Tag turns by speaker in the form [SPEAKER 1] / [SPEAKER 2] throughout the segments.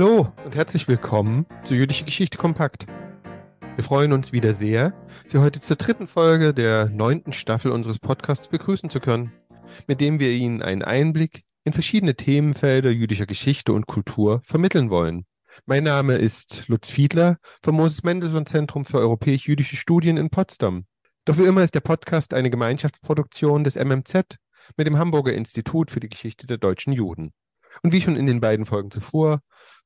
[SPEAKER 1] Hallo und herzlich willkommen zu Jüdische Geschichte Kompakt. Wir freuen uns wieder sehr, Sie heute zur dritten Folge der neunten Staffel unseres Podcasts begrüßen zu können, mit dem wir Ihnen einen Einblick in verschiedene Themenfelder jüdischer Geschichte und Kultur vermitteln wollen. Mein Name ist Lutz Fiedler vom Moses Mendelssohn Zentrum für europäisch-jüdische Studien in Potsdam. Doch wie immer ist der Podcast eine Gemeinschaftsproduktion des MMZ mit dem Hamburger Institut für die Geschichte der deutschen Juden. Und wie schon in den beiden Folgen zuvor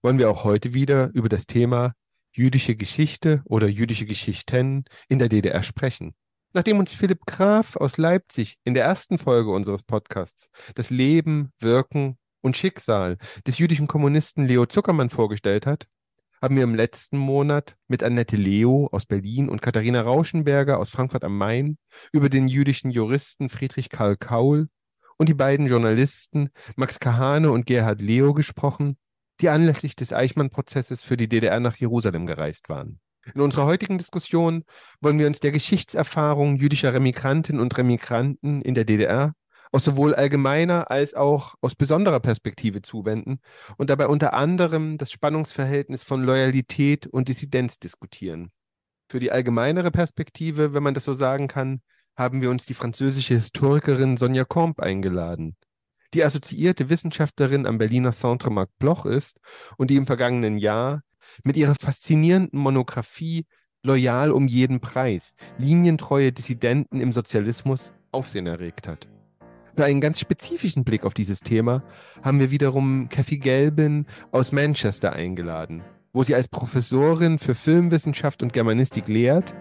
[SPEAKER 1] wollen wir auch heute wieder über das Thema jüdische Geschichte oder jüdische Geschichten in der DDR sprechen. Nachdem uns Philipp Graf aus Leipzig in der ersten Folge unseres Podcasts das Leben, Wirken und Schicksal des jüdischen Kommunisten Leo Zuckermann vorgestellt hat, haben wir im letzten Monat mit Annette Leo aus Berlin und Katharina Rauschenberger aus Frankfurt am Main über den jüdischen Juristen Friedrich Karl Kaul und die beiden Journalisten Max Kahane und Gerhard Leo gesprochen, die anlässlich des Eichmann-Prozesses für die DDR nach Jerusalem gereist waren. In unserer heutigen Diskussion wollen wir uns der Geschichtserfahrung jüdischer Remigrantinnen und Remigranten in der DDR aus sowohl allgemeiner als auch aus besonderer Perspektive zuwenden und dabei unter anderem das Spannungsverhältnis von Loyalität und Dissidenz diskutieren. Für die allgemeinere Perspektive, wenn man das so sagen kann, haben wir uns die französische Historikerin Sonja Combe eingeladen, die assoziierte Wissenschaftlerin am Berliner Centre Marc Bloch ist und die im vergangenen Jahr mit ihrer faszinierenden Monographie Loyal um jeden Preis, linientreue Dissidenten im Sozialismus Aufsehen erregt hat. Für einen ganz spezifischen Blick auf dieses Thema haben wir wiederum Kathy Gelbin aus Manchester eingeladen, wo sie als Professorin für Filmwissenschaft und Germanistik lehrt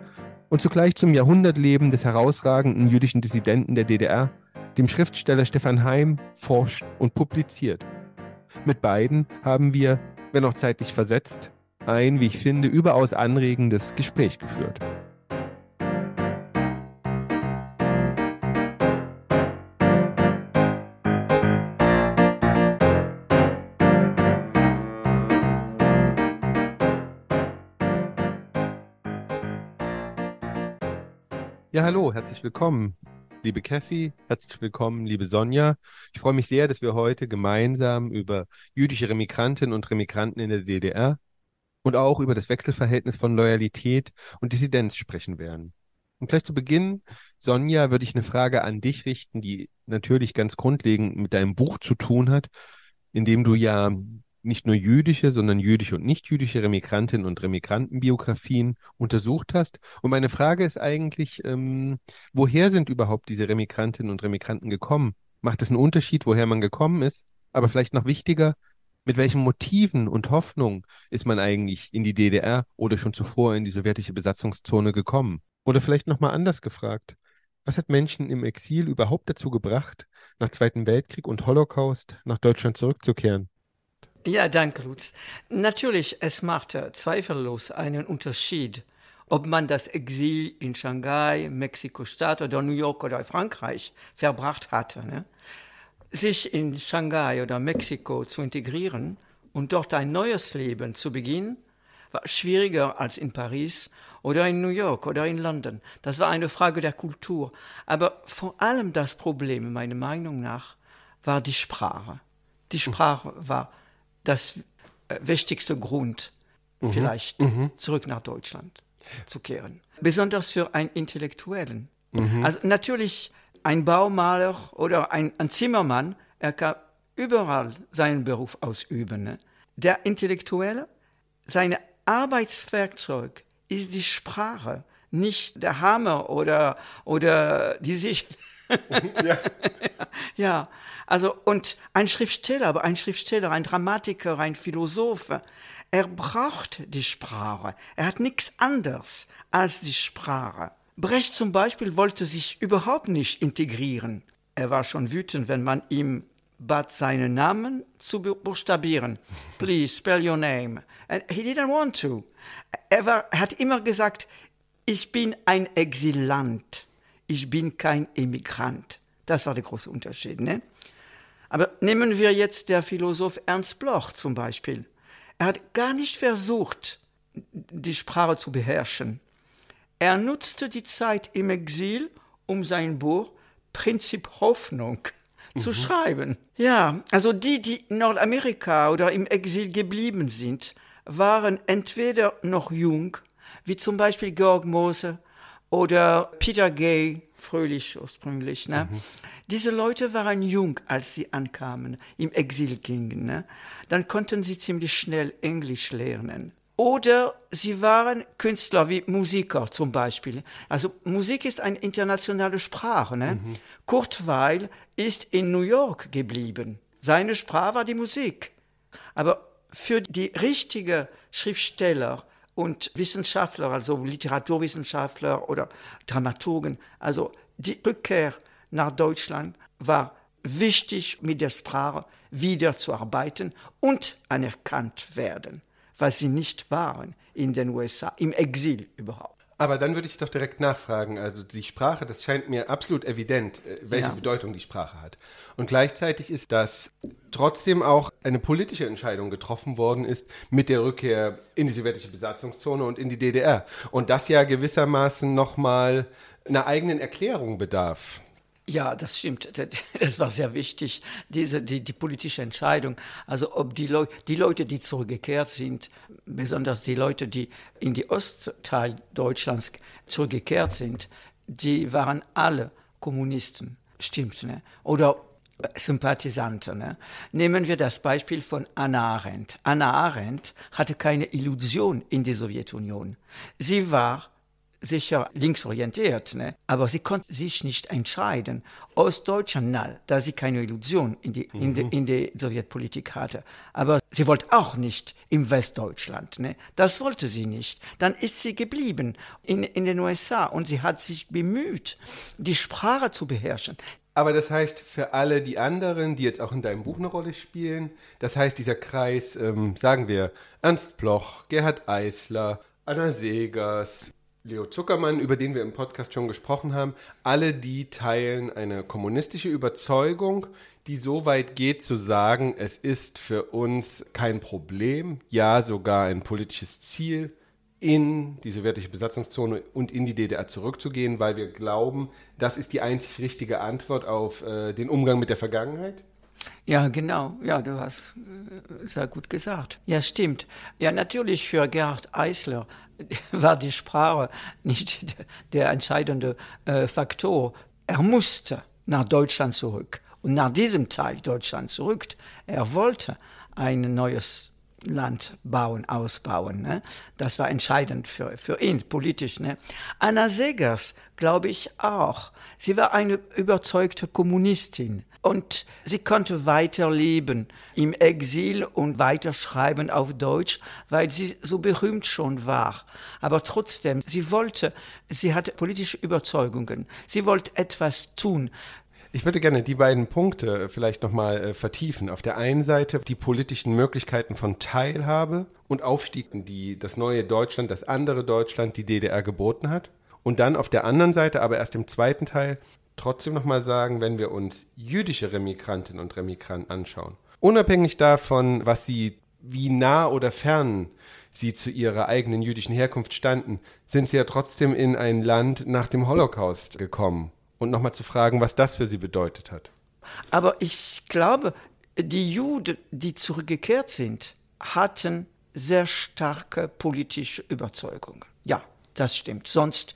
[SPEAKER 1] und zugleich zum Jahrhundertleben des herausragenden jüdischen Dissidenten der DDR, dem Schriftsteller Stefan Heim, forscht und publiziert. Mit beiden haben wir, wenn auch zeitlich versetzt, ein, wie ich finde, überaus anregendes Gespräch geführt. Ja, hallo, herzlich willkommen, liebe Kathy, herzlich willkommen, liebe Sonja. Ich freue mich sehr, dass wir heute gemeinsam über jüdische Remigrantinnen und Remigranten in der DDR und auch über das Wechselverhältnis von Loyalität und Dissidenz sprechen werden. Und gleich zu Beginn, Sonja, würde ich eine Frage an dich richten, die natürlich ganz grundlegend mit deinem Buch zu tun hat, in dem du ja nicht nur jüdische, sondern jüdische und nicht jüdische Remigrantinnen und Remigrantenbiografien untersucht hast. Und meine Frage ist eigentlich, ähm, woher sind überhaupt diese Remigrantinnen und Remigranten gekommen? Macht es einen Unterschied, woher man gekommen ist? Aber vielleicht noch wichtiger, mit welchen Motiven und Hoffnungen ist man eigentlich in die DDR oder schon zuvor in die sowjetische Besatzungszone gekommen? Oder vielleicht nochmal anders gefragt. Was hat Menschen im Exil überhaupt dazu gebracht, nach Zweiten Weltkrieg und Holocaust nach Deutschland zurückzukehren?
[SPEAKER 2] Ja, danke, Lutz. Natürlich, es macht zweifellos einen Unterschied, ob man das Exil in Shanghai, Mexiko-Stadt oder New York oder Frankreich verbracht hatte. Ne? Sich in Shanghai oder Mexiko zu integrieren und dort ein neues Leben zu beginnen, war schwieriger als in Paris oder in New York oder in London. Das war eine Frage der Kultur. Aber vor allem das Problem, meiner Meinung nach, war die Sprache. Die Sprache war das äh, wichtigste Grund, mhm. vielleicht mhm. zurück nach Deutschland zu kehren. Besonders für einen Intellektuellen. Mhm. Also natürlich ein Baumaler oder ein, ein, Zimmermann, er kann überall seinen Beruf ausüben. Ne? Der Intellektuelle, sein Arbeitswerkzeug ist die Sprache, nicht der Hammer oder, oder die Sicht. ja. ja, also und ein Schriftsteller, aber ein Schriftsteller, ein Dramatiker, ein Philosoph, er braucht die Sprache. Er hat nichts anderes als die Sprache. Brecht zum Beispiel wollte sich überhaupt nicht integrieren. Er war schon wütend, wenn man ihm bat, seinen Namen zu buchstabieren. Please spell your name. And he didn't want to. Er, war, er hat immer gesagt, ich bin ein Exilant ich bin kein Emigrant. Das war der große Unterschied. Ne? Aber nehmen wir jetzt der Philosoph Ernst Bloch zum Beispiel. Er hat gar nicht versucht, die Sprache zu beherrschen. Er nutzte die Zeit im Exil, um sein Buch Prinzip Hoffnung zu schreiben. Ja, also die, die in Nordamerika oder im Exil geblieben sind, waren entweder noch jung, wie zum Beispiel Georg Moser oder Peter Gay, fröhlich ursprünglich. Ne? Mhm. Diese Leute waren jung, als sie ankamen, im Exil gingen. Ne? Dann konnten sie ziemlich schnell Englisch lernen. Oder sie waren Künstler wie Musiker zum Beispiel. Also Musik ist eine internationale Sprache. Ne? Mhm. Kurt Weil ist in New York geblieben. Seine Sprache war die Musik. Aber für die richtigen Schriftsteller und Wissenschaftler, also Literaturwissenschaftler oder Dramaturgen, also die Rückkehr nach Deutschland war wichtig, mit der Sprache wieder zu arbeiten und anerkannt werden, was sie nicht waren in den USA, im Exil überhaupt.
[SPEAKER 1] Aber dann würde ich doch direkt nachfragen. Also die Sprache, das scheint mir absolut evident, äh, welche ja. Bedeutung die Sprache hat. Und gleichzeitig ist das trotzdem auch eine politische Entscheidung getroffen worden ist mit der Rückkehr in die sowjetische Besatzungszone und in die DDR. Und das ja gewissermaßen nochmal einer eigenen Erklärung bedarf.
[SPEAKER 2] Ja, das stimmt. Das war sehr wichtig, diese, die, die politische Entscheidung. Also ob die, Leu die Leute, die zurückgekehrt sind, besonders die Leute, die in die Ostteil Deutschlands zurückgekehrt sind, die waren alle Kommunisten. Stimmt, ne? Oder Sympathisanten. Ne? Nehmen wir das Beispiel von Anna Arendt. Anna Arendt hatte keine Illusion in die Sowjetunion. Sie war sicher linksorientiert, ne? aber sie konnte sich nicht entscheiden. Ostdeutschland, na, da sie keine Illusion in die, in, die, mhm. in die Sowjetpolitik hatte. Aber sie wollte auch nicht im Westdeutschland. Ne? Das wollte sie nicht. Dann ist sie geblieben in, in den USA und sie hat sich bemüht, die Sprache zu beherrschen.
[SPEAKER 1] Aber das heißt, für alle die anderen, die jetzt auch in deinem Buch eine Rolle spielen, das heißt, dieser Kreis, ähm, sagen wir, Ernst Bloch, Gerhard Eisler, Anna Segers, Leo Zuckermann, über den wir im Podcast schon gesprochen haben, alle die teilen eine kommunistische Überzeugung, die so weit geht zu sagen, es ist für uns kein Problem, ja sogar ein politisches Ziel, in die sowjetische Besatzungszone und in die DDR zurückzugehen, weil wir glauben, das ist die einzig richtige Antwort auf äh, den Umgang mit der Vergangenheit?
[SPEAKER 2] Ja, genau. Ja, du hast äh, sehr gut gesagt. Ja, stimmt. Ja, natürlich für Gerhard Eisler war die Sprache nicht der entscheidende äh, Faktor. Er musste nach Deutschland zurück und nach diesem Teil Deutschland zurück. Er wollte ein neues Land bauen, ausbauen. Ne? Das war entscheidend für, für ihn politisch. Ne? Anna Segers, glaube ich auch. Sie war eine überzeugte Kommunistin. Und sie konnte weiterleben im Exil und weiterschreiben auf Deutsch, weil sie so berühmt schon war. Aber trotzdem, sie wollte, sie hatte politische Überzeugungen. Sie wollte etwas tun.
[SPEAKER 1] Ich würde gerne die beiden Punkte vielleicht nochmal äh, vertiefen. Auf der einen Seite die politischen Möglichkeiten von Teilhabe und Aufstieg, die das neue Deutschland, das andere Deutschland, die DDR geboten hat. Und dann auf der anderen Seite, aber erst im zweiten Teil, trotzdem nochmal sagen, wenn wir uns jüdische Remigrantinnen und Remigranten anschauen, unabhängig davon, was sie, wie nah oder fern sie zu ihrer eigenen jüdischen Herkunft standen, sind sie ja trotzdem in ein Land nach dem Holocaust gekommen. Und nochmal zu fragen, was das für sie bedeutet hat.
[SPEAKER 2] Aber ich glaube, die Juden, die zurückgekehrt sind, hatten sehr starke politische Überzeugungen. Ja, das stimmt. Sonst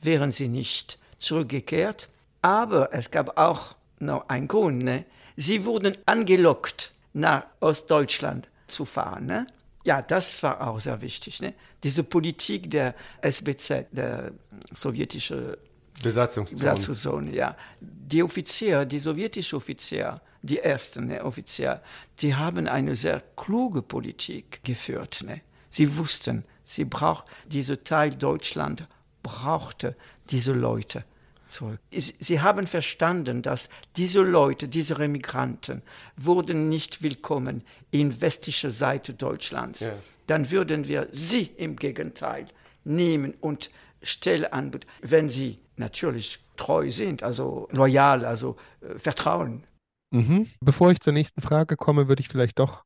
[SPEAKER 2] wären sie nicht zurückgekehrt. Aber es gab auch noch einen Grund. Ne? Sie wurden angelockt, nach Ostdeutschland zu fahren. Ne? Ja, das war auch sehr wichtig. Ne? Diese Politik der SBZ, der sowjetische
[SPEAKER 1] Besatzungszone.
[SPEAKER 2] Besatzungszone, ja. Die Offiziere, die sowjetischen Offiziere, die ersten ne, Offiziere, die haben eine sehr kluge Politik geführt. Ne? Sie wussten, sie braucht, diese Teil Deutschland brauchte diese Leute zurück. Sie haben verstanden, dass diese Leute, diese Remigranten, wurden nicht willkommen in westlicher Seite Deutschlands. Ja. Dann würden wir sie im Gegenteil nehmen und Stelle anbieten, wenn sie natürlich treu sind, also loyal, also äh, vertrauen.
[SPEAKER 1] Mhm. Bevor ich zur nächsten Frage komme, würde ich vielleicht doch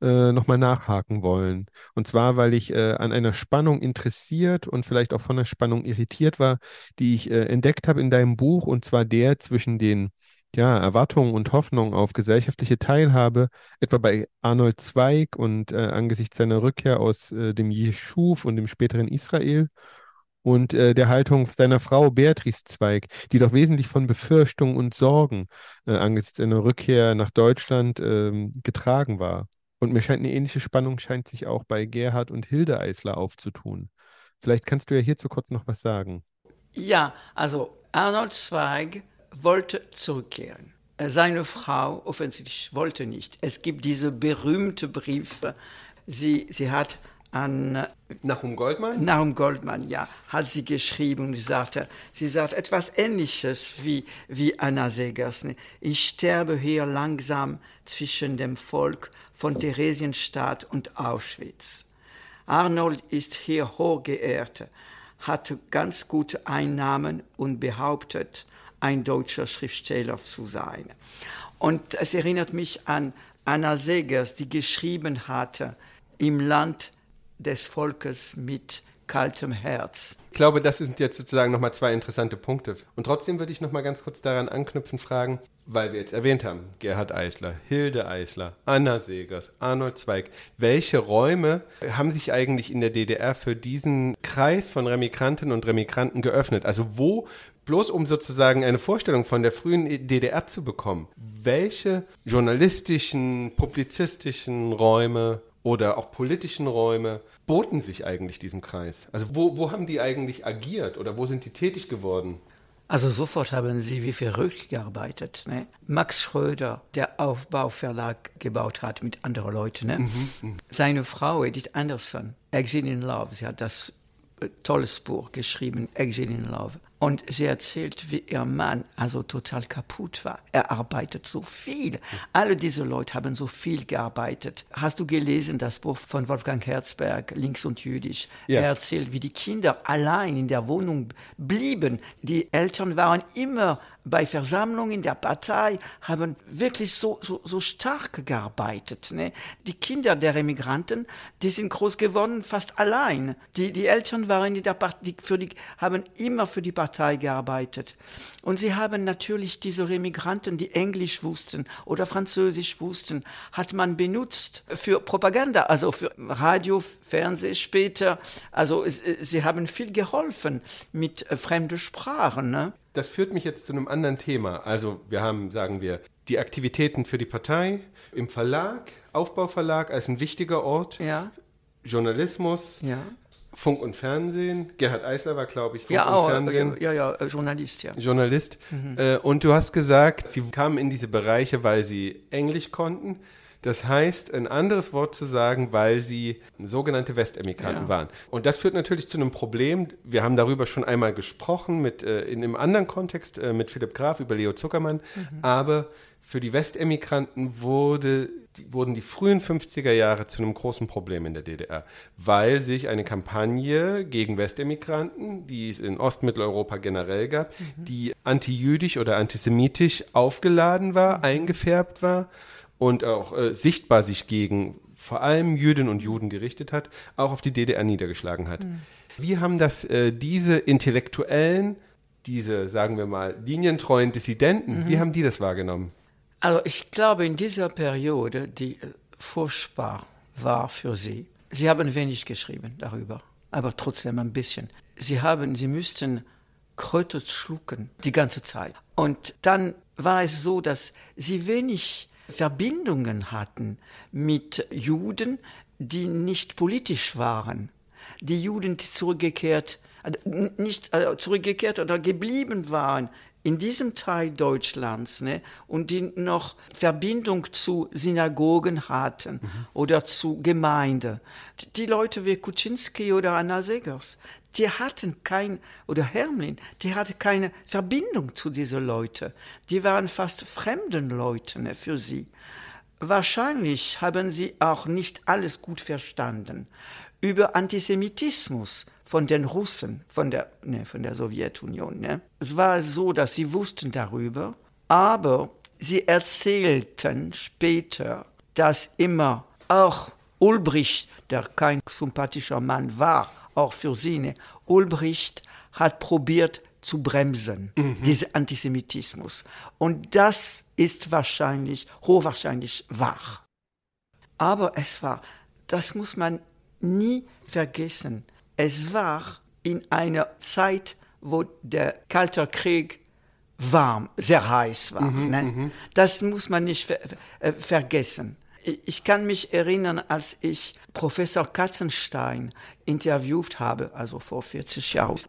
[SPEAKER 1] äh, nochmal nachhaken wollen. Und zwar, weil ich äh, an einer Spannung interessiert und vielleicht auch von der Spannung irritiert war, die ich äh, entdeckt habe in deinem Buch, und zwar der zwischen den ja, Erwartungen und Hoffnungen auf gesellschaftliche Teilhabe, etwa bei Arnold Zweig und äh, angesichts seiner Rückkehr aus äh, dem Jeschuv und dem späteren Israel und äh, der Haltung seiner Frau Beatrice Zweig, die doch wesentlich von Befürchtungen und Sorgen äh, angesichts seiner Rückkehr nach Deutschland ähm, getragen war. Und mir scheint eine ähnliche Spannung scheint sich auch bei Gerhard und Hilde Eisler aufzutun. Vielleicht kannst du ja hierzu kurz noch was sagen.
[SPEAKER 2] Ja, also Arnold Zweig wollte zurückkehren. Seine Frau offensichtlich wollte nicht. Es gibt diese berühmte Briefe. Sie, sie hat an
[SPEAKER 1] Nahum Goldmann?
[SPEAKER 2] Nahum Goldmann, ja, hat sie geschrieben. Sie sagte, sie sagt etwas Ähnliches wie, wie Anna Segers. Ich sterbe hier langsam zwischen dem Volk von Theresienstadt und Auschwitz. Arnold ist hier hochgeehrt, hatte ganz gute Einnahmen und behauptet, ein deutscher Schriftsteller zu sein. Und es erinnert mich an Anna Segers, die geschrieben hatte, im Land des Volkes mit kaltem Herz.
[SPEAKER 1] Ich glaube, das sind jetzt sozusagen nochmal zwei interessante Punkte. Und trotzdem würde ich nochmal ganz kurz daran anknüpfen, fragen, weil wir jetzt erwähnt haben, Gerhard Eisler, Hilde Eisler, Anna Segers, Arnold Zweig, welche Räume haben sich eigentlich in der DDR für diesen Kreis von Remigrantinnen und Remigranten geöffnet? Also wo, bloß um sozusagen eine Vorstellung von der frühen DDR zu bekommen, welche journalistischen, publizistischen Räume oder auch politischen Räume boten sich eigentlich diesem Kreis? Also wo, wo haben die eigentlich agiert oder wo sind die tätig geworden?
[SPEAKER 2] Also sofort haben sie wie verrückt gearbeitet. Ne? Max Schröder, der Aufbauverlag gebaut hat mit anderen Leuten. Ne? Mhm, mhm. Seine Frau Edith Anderson, Exit in Love, sie hat das äh, tolles Buch geschrieben, Exit in Love. Und sie erzählt, wie ihr Mann also total kaputt war. Er arbeitet so viel. Alle diese Leute haben so viel gearbeitet. Hast du gelesen das Buch von Wolfgang Herzberg, Links und Jüdisch? Ja. Er erzählt, wie die Kinder allein in der Wohnung blieben. Die Eltern waren immer bei Versammlungen der Partei haben wirklich so, so, so stark gearbeitet. Ne? Die Kinder der Emigranten, die sind groß geworden fast allein. Die, die Eltern waren in der Partei, für die, haben immer für die Partei gearbeitet. Und sie haben natürlich diese Remigranten, die Englisch wussten oder Französisch wussten, hat man benutzt für Propaganda, also für Radio, Fernsehen später. Also sie haben viel geholfen mit äh, fremden Sprachen. Ne?
[SPEAKER 1] Das führt mich jetzt zu einem anderen Thema. Also wir haben, sagen wir, die Aktivitäten für die Partei im Verlag, Aufbauverlag als ein wichtiger Ort,
[SPEAKER 2] ja.
[SPEAKER 1] Journalismus,
[SPEAKER 2] ja.
[SPEAKER 1] Funk und Fernsehen. Gerhard Eisler war, glaube ich, Funk
[SPEAKER 2] ja,
[SPEAKER 1] und
[SPEAKER 2] auch,
[SPEAKER 1] Fernsehen.
[SPEAKER 2] Ja, ja, Journalist, ja.
[SPEAKER 1] Journalist. Mhm. Äh, und du hast gesagt, sie kamen in diese Bereiche, weil sie Englisch konnten. Das heißt, ein anderes Wort zu sagen, weil sie sogenannte Westemigranten ja. waren. Und das führt natürlich zu einem Problem. Wir haben darüber schon einmal gesprochen, mit, äh, in einem anderen Kontext äh, mit Philipp Graf über Leo Zuckermann. Mhm. Aber für die Westemigranten wurde, die, wurden die frühen 50er Jahre zu einem großen Problem in der DDR, weil sich eine Kampagne gegen Westemigranten, die es in Ostmitteleuropa generell gab, mhm. die antijüdisch oder antisemitisch aufgeladen war, mhm. eingefärbt war und auch äh, sichtbar sich gegen vor allem Jüdinnen und Juden gerichtet hat, auch auf die DDR niedergeschlagen hat. Mhm. Wie haben das äh, diese Intellektuellen, diese, sagen wir mal, linientreuen Dissidenten, mhm. wie haben die das wahrgenommen?
[SPEAKER 2] Also ich glaube, in dieser Periode, die äh, furchtbar war für sie, sie haben wenig geschrieben darüber, aber trotzdem ein bisschen. Sie haben, sie müssten Kröte schlucken die ganze Zeit. Und dann war es so, dass sie wenig Verbindungen hatten mit Juden, die nicht politisch waren. Die Juden, die zurückgekehrt, äh, nicht äh, zurückgekehrt oder geblieben waren in diesem Teil Deutschlands ne, und die noch Verbindung zu Synagogen hatten mhm. oder zu Gemeinde. Die Leute wie Kuczynski oder Anna Segers, die hatten kein, oder Hermlin, die hatte keine Verbindung zu diesen Leuten. Die waren fast fremden Leute ne, für sie. Wahrscheinlich haben sie auch nicht alles gut verstanden. Über Antisemitismus von den Russen, von der, ne, von der Sowjetunion. Ne. Es war so, dass sie wussten darüber, aber sie erzählten später, dass immer auch Ulbricht, der kein sympathischer Mann war, auch für sie. Ne? Ulbricht hat probiert, zu bremsen, mhm. diesen Antisemitismus. Und das ist wahrscheinlich, hochwahrscheinlich wahr. Aber es war, das muss man nie vergessen, es war in einer Zeit, wo der Kalte Krieg warm, sehr heiß war. Mhm, ne? Mhm. Das muss man nicht ver äh, vergessen. Ich kann mich erinnern, als ich Professor Katzenstein interviewt habe, also vor 40 Jahren.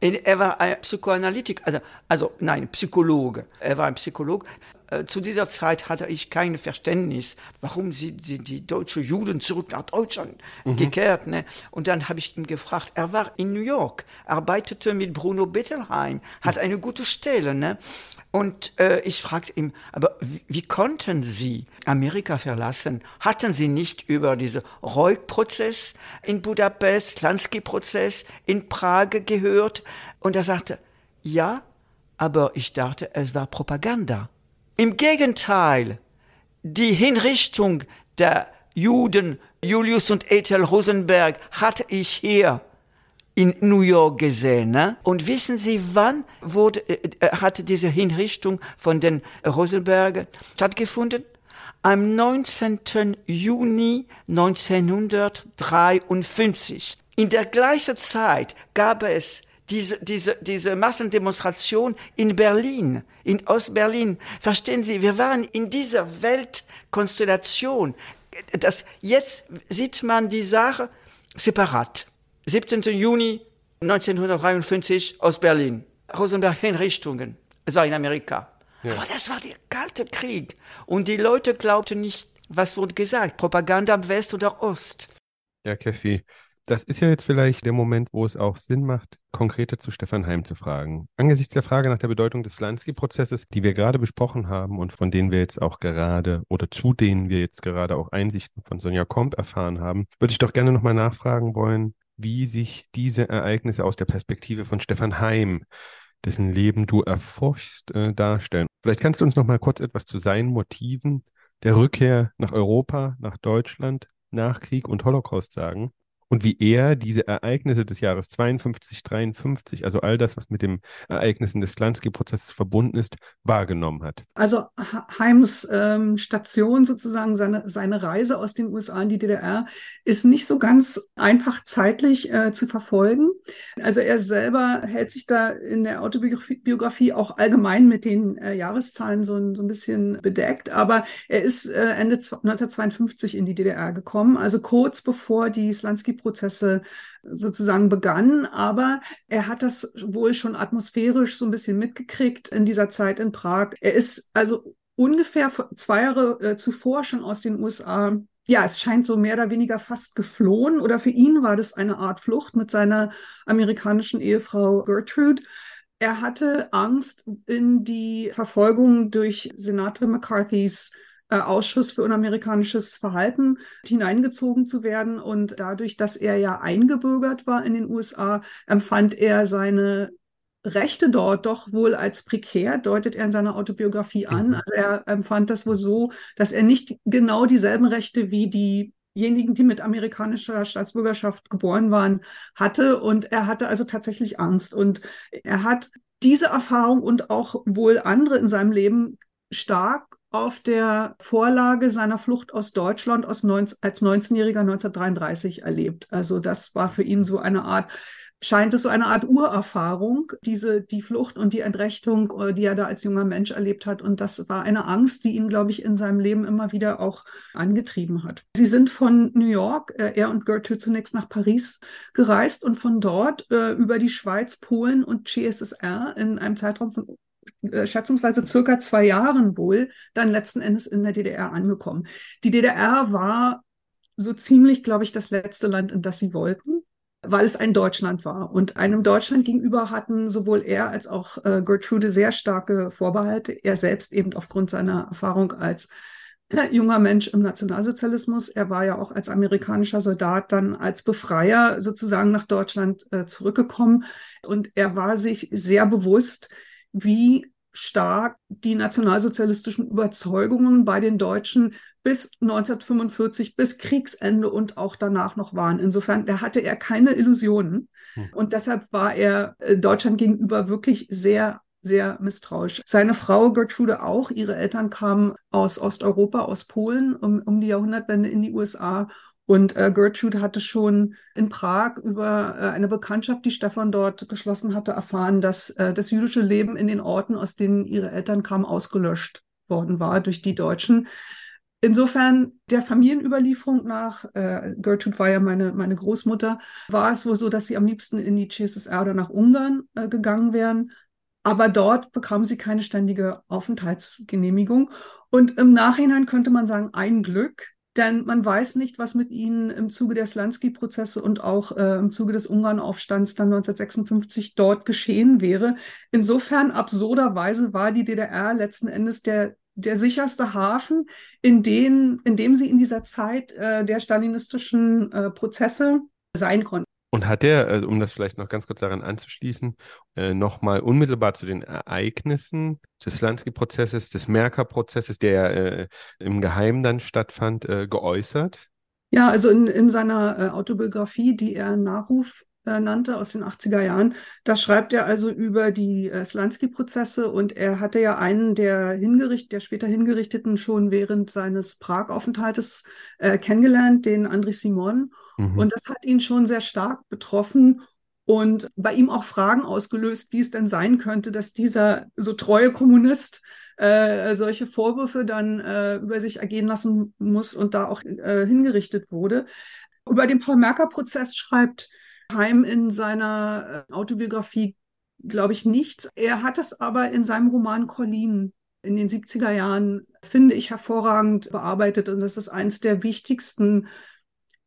[SPEAKER 2] Er war ein Psychoanalytiker, also, also nein, Psychologe. Er war ein Psychologe. Äh, zu dieser Zeit hatte ich kein Verständnis, warum sind die, die deutschen Juden zurück nach Deutschland mhm. gekehrt. Ne? Und dann habe ich ihn gefragt, er war in New York, arbeitete mit Bruno Bettelheim, hat mhm. eine gute Stelle. Ne? Und äh, ich fragte ihn, aber wie, wie, konnten Sie Amerika verlassen? Hatten Sie nicht über diesen Reuk-Prozess in Budapest, Lansky-Prozess in Prag gehört? Und er sagte, ja, aber ich dachte, es war Propaganda. Im Gegenteil, die Hinrichtung der Juden Julius und Ethel Rosenberg hatte ich hier in New York gesehen. Ne? Und wissen Sie, wann wurde, äh, äh hatte diese Hinrichtung von den Rosenberg stattgefunden? Am 19. Juni 1953. In der gleichen Zeit gab es diese, diese, diese Massendemonstration in Berlin, in Ostberlin. Verstehen Sie, wir waren in dieser Weltkonstellation. Das, jetzt sieht man die Sache separat. 17. Juni 1953 aus Berlin. Rosenberg-Hinrichtungen. Es war in Amerika. Ja. Aber das war der kalte Krieg. Und die Leute glaubten nicht, was wurde gesagt. Propaganda am West oder Ost.
[SPEAKER 1] Ja, Keffi. Das ist ja jetzt vielleicht der Moment, wo es auch Sinn macht, konkreter zu Stefan Heim zu fragen. Angesichts der Frage nach der Bedeutung des Lansky-Prozesses, die wir gerade besprochen haben und von denen wir jetzt auch gerade oder zu denen wir jetzt gerade auch Einsichten von Sonja Komp erfahren haben, würde ich doch gerne nochmal nachfragen wollen, wie sich diese Ereignisse aus der Perspektive von Stefan Heim, dessen Leben du erforschst, äh, darstellen. Vielleicht kannst du uns noch mal kurz etwas zu seinen Motiven der Rückkehr nach Europa, nach Deutschland, nach Krieg und Holocaust sagen und wie er diese Ereignisse des Jahres 52, 53, also all das, was mit den Ereignissen des Slansky-Prozesses verbunden ist, wahrgenommen hat.
[SPEAKER 3] Also Heims ähm, Station sozusagen, seine, seine Reise aus den USA in die DDR, ist nicht so ganz einfach zeitlich äh, zu verfolgen. Also er selber hält sich da in der Autobiografie auch allgemein mit den äh, Jahreszahlen so, so ein bisschen bedeckt, aber er ist äh, Ende 1952 in die DDR gekommen, also kurz bevor die Slansky Prozesse sozusagen begannen, aber er hat das wohl schon atmosphärisch so ein bisschen mitgekriegt in dieser Zeit in Prag. Er ist also ungefähr zwei Jahre äh, zuvor schon aus den USA ja, es scheint so mehr oder weniger fast geflohen oder für ihn war das eine Art Flucht mit seiner amerikanischen Ehefrau Gertrude. Er hatte Angst, in die Verfolgung durch Senator McCarthys Ausschuss für unamerikanisches Verhalten hineingezogen zu werden. Und dadurch, dass er ja eingebürgert war in den USA, empfand er seine Rechte dort doch wohl als prekär, deutet er in seiner Autobiografie an. Mhm. Also er empfand das wohl so, dass er nicht genau dieselben Rechte wie diejenigen, die mit amerikanischer Staatsbürgerschaft geboren waren, hatte. Und er hatte also tatsächlich Angst. Und er hat diese Erfahrung und auch wohl andere in seinem Leben stark auf der Vorlage seiner Flucht aus Deutschland aus 19, als 19-Jähriger 1933 erlebt. Also das war für ihn so eine Art, scheint es so eine Art Urerfahrung, diese, die Flucht und die Entrechtung, äh, die er da als junger Mensch erlebt hat. Und das war eine Angst, die ihn, glaube ich, in seinem Leben immer wieder auch angetrieben hat. Sie sind von New York, äh, er und Gertrude zunächst nach Paris gereist und von dort äh, über die Schweiz, Polen und GSSR in einem Zeitraum von äh, schätzungsweise circa zwei Jahren wohl dann letzten Endes in der DDR angekommen. Die DDR war so ziemlich, glaube ich, das letzte Land, in das sie wollten, weil es ein Deutschland war. Und einem Deutschland gegenüber hatten sowohl er als auch äh, Gertrude sehr starke Vorbehalte. Er selbst eben aufgrund seiner Erfahrung als äh, junger Mensch im Nationalsozialismus. Er war ja auch als amerikanischer Soldat dann als Befreier sozusagen nach Deutschland äh, zurückgekommen. Und er war sich sehr bewusst, wie stark die nationalsozialistischen Überzeugungen bei den Deutschen bis 1945, bis Kriegsende und auch danach noch waren. Insofern, da hatte er keine Illusionen. Hm. Und deshalb war er äh, Deutschland gegenüber wirklich sehr sehr misstrauisch. Seine Frau Gertrude auch. Ihre Eltern kamen aus Osteuropa, aus Polen um, um die Jahrhundertwende in die USA. Und äh, Gertrude hatte schon in Prag über äh, eine Bekanntschaft, die Stefan dort geschlossen hatte, erfahren, dass äh, das jüdische Leben in den Orten, aus denen ihre Eltern kamen, ausgelöscht worden war durch die Deutschen. Insofern der Familienüberlieferung nach, äh, Gertrude war ja meine, meine Großmutter, war es wohl so, dass sie am liebsten in die CSSR oder nach Ungarn äh, gegangen wären. Aber dort bekam sie keine ständige Aufenthaltsgenehmigung. Und im Nachhinein könnte man sagen, ein Glück, denn man weiß nicht, was mit ihnen im Zuge der Slansky-Prozesse und auch äh, im Zuge des Ungarnaufstands dann 1956 dort geschehen wäre. Insofern absurderweise war die DDR letzten Endes der, der sicherste Hafen, in, den, in dem sie in dieser Zeit äh, der stalinistischen äh, Prozesse sein konnten.
[SPEAKER 1] Und hat er, äh, um das vielleicht noch ganz kurz daran anzuschließen, äh, nochmal unmittelbar zu den Ereignissen des Slansky-Prozesses, des Merker-Prozesses, der äh, im Geheimen dann stattfand, geäußert?
[SPEAKER 3] Ja, also in, in seiner Autobiografie, die er Nachruf äh, nannte aus den 80er Jahren, da schreibt er also über die äh, Slansky-Prozesse und er hatte ja einen der hingericht, der später Hingerichteten schon während seines Prag-Aufenthaltes kennengelernt, den André Simon. Mhm. Und das hat ihn schon sehr stark betroffen und bei ihm auch Fragen ausgelöst, wie es denn sein könnte, dass dieser so treue Kommunist äh, solche Vorwürfe dann äh, über sich ergehen lassen muss und da auch äh, hingerichtet wurde. Über den Paul-Merker-Prozess schreibt Heim in seiner äh, Autobiografie, glaube ich, nichts. Er hat es aber in seinem Roman Colleen in den 70er Jahren, finde ich, hervorragend bearbeitet. Und das ist eines der wichtigsten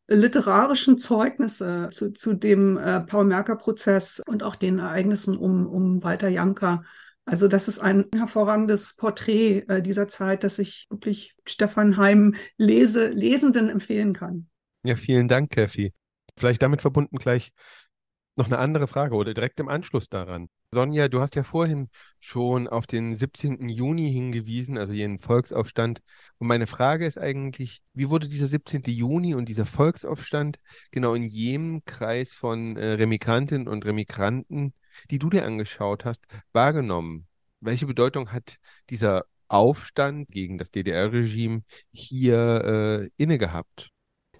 [SPEAKER 3] literarischen Zeugnisse zu, zu dem äh, Paul-Merker-Prozess und auch den Ereignissen um, um Walter Janka. Also das ist ein hervorragendes Porträt äh, dieser Zeit, das ich wirklich Stefan Heim lese, Lesenden empfehlen kann.
[SPEAKER 1] Ja, vielen Dank, Käffi. Vielleicht damit verbunden gleich noch eine andere Frage oder direkt im Anschluss daran. Sonja, du hast ja vorhin schon auf den 17. Juni hingewiesen, also jenen Volksaufstand. Und meine Frage ist eigentlich, wie wurde dieser 17. Juni und dieser Volksaufstand genau in jenem Kreis von äh, Remigrantinnen und Remigranten, die du dir angeschaut hast, wahrgenommen? Welche Bedeutung hat dieser Aufstand gegen das DDR-Regime hier äh, inne gehabt?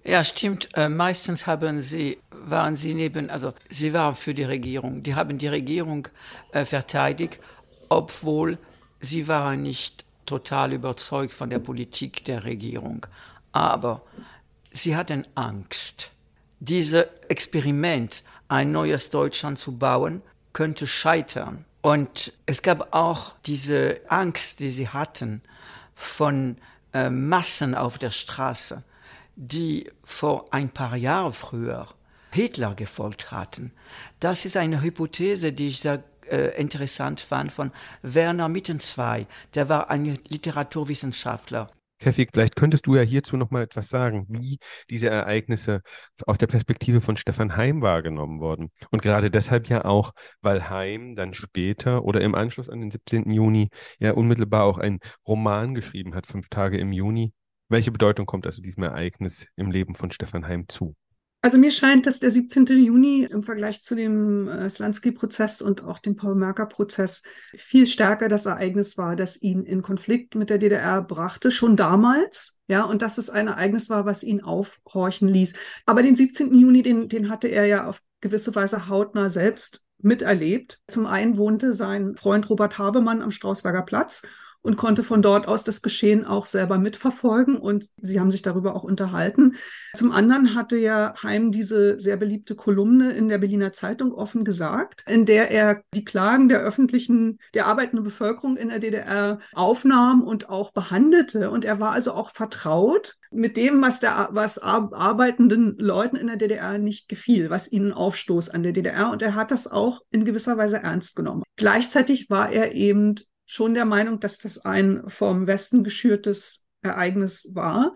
[SPEAKER 2] Ja, stimmt. Äh, meistens haben sie, waren sie neben, also sie waren für die Regierung. Die haben die Regierung äh, verteidigt, obwohl sie waren nicht total überzeugt von der Politik der Regierung. Aber sie hatten Angst. Dieses Experiment, ein neues Deutschland zu bauen, könnte scheitern. Und es gab auch diese Angst, die sie hatten von äh, Massen auf der Straße die vor ein paar Jahren früher Hitler gefolgt hatten. Das ist eine Hypothese, die ich sehr äh, interessant fand von Werner Mittenzwei. Der war ein Literaturwissenschaftler.
[SPEAKER 1] Keffig, vielleicht könntest du ja hierzu noch mal etwas sagen, wie diese Ereignisse aus der Perspektive von Stefan Heim wahrgenommen wurden. Und gerade deshalb ja auch, weil Heim dann später oder im Anschluss an den 17. Juni ja unmittelbar auch einen Roman geschrieben hat, Fünf Tage im Juni, welche Bedeutung kommt also diesem Ereignis im Leben von Stefan Heim zu?
[SPEAKER 3] Also mir scheint, dass der 17. Juni im Vergleich zu dem äh, Slansky-Prozess und auch dem Paul-Merker-Prozess viel stärker das Ereignis war, das ihn in Konflikt mit der DDR brachte, schon damals. Ja, und dass es ein Ereignis war, was ihn aufhorchen ließ. Aber den 17. Juni, den, den hatte er ja auf gewisse Weise hautnah selbst miterlebt. Zum einen wohnte sein Freund Robert Habemann am Strausberger Platz und konnte von dort aus das Geschehen auch selber mitverfolgen und sie haben sich darüber auch unterhalten. Zum anderen hatte ja Heim diese sehr beliebte Kolumne in der Berliner Zeitung offen gesagt, in der er die Klagen der öffentlichen, der arbeitenden Bevölkerung in der DDR aufnahm und auch behandelte. Und er war also auch vertraut mit dem, was der, was arbeitenden Leuten in der DDR nicht gefiel, was ihnen aufstoß an der DDR. Und er hat das auch in gewisser Weise ernst genommen. Gleichzeitig war er eben schon der Meinung, dass das ein vom Westen geschürtes Ereignis war.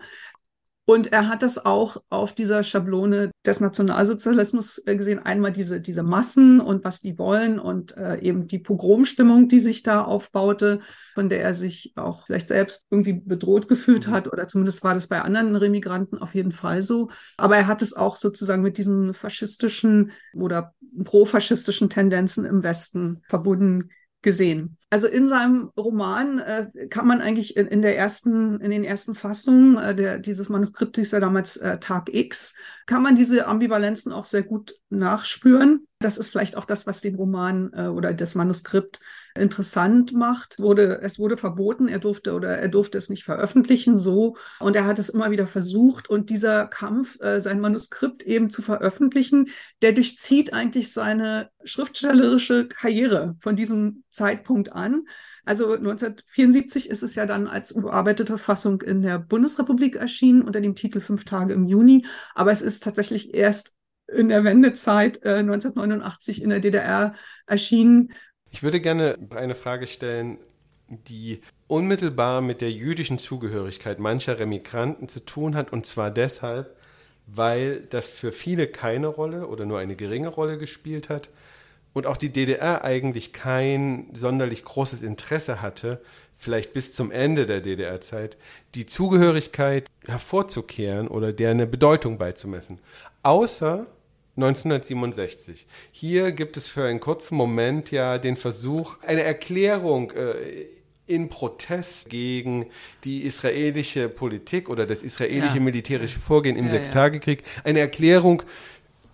[SPEAKER 3] Und er hat das auch auf dieser Schablone des Nationalsozialismus äh, gesehen. Einmal diese, diese Massen und was die wollen und äh, eben die Pogromstimmung, die sich da aufbaute, von der er sich auch vielleicht selbst irgendwie bedroht gefühlt mhm. hat. Oder zumindest war das bei anderen Remigranten auf jeden Fall so. Aber er hat es auch sozusagen mit diesen faschistischen oder profaschistischen Tendenzen im Westen verbunden gesehen. Also in seinem Roman äh, kann man eigentlich in, in, der ersten, in den ersten Fassungen äh, der, dieses Manuskript hieß ja damals äh, Tag X, kann man diese Ambivalenzen auch sehr gut nachspüren. Das ist vielleicht auch das, was den Roman äh, oder das Manuskript interessant macht. Wurde, es wurde verboten, er durfte oder er durfte es nicht veröffentlichen, so. Und er hat es immer wieder versucht. Und dieser Kampf, äh, sein Manuskript eben zu veröffentlichen, der durchzieht eigentlich seine schriftstellerische Karriere von diesem Zeitpunkt an. Also 1974 ist es ja dann als überarbeitete Fassung in der Bundesrepublik erschienen unter dem Titel Fünf Tage im Juni. Aber es ist tatsächlich erst in der Wendezeit äh, 1989 in der DDR erschienen.
[SPEAKER 1] Ich würde gerne eine Frage stellen, die unmittelbar mit der jüdischen Zugehörigkeit mancher Remigranten zu tun hat, und zwar deshalb, weil das für viele keine Rolle oder nur eine geringe Rolle gespielt hat und auch die DDR eigentlich kein sonderlich großes Interesse hatte, vielleicht bis zum Ende der DDR-Zeit, die Zugehörigkeit hervorzukehren oder der eine Bedeutung beizumessen. Außer 1967. Hier gibt es für einen kurzen Moment ja den Versuch, eine Erklärung äh, in Protest gegen die israelische Politik oder das israelische ja. militärische Vorgehen im ja, Sechstagekrieg, eine Erklärung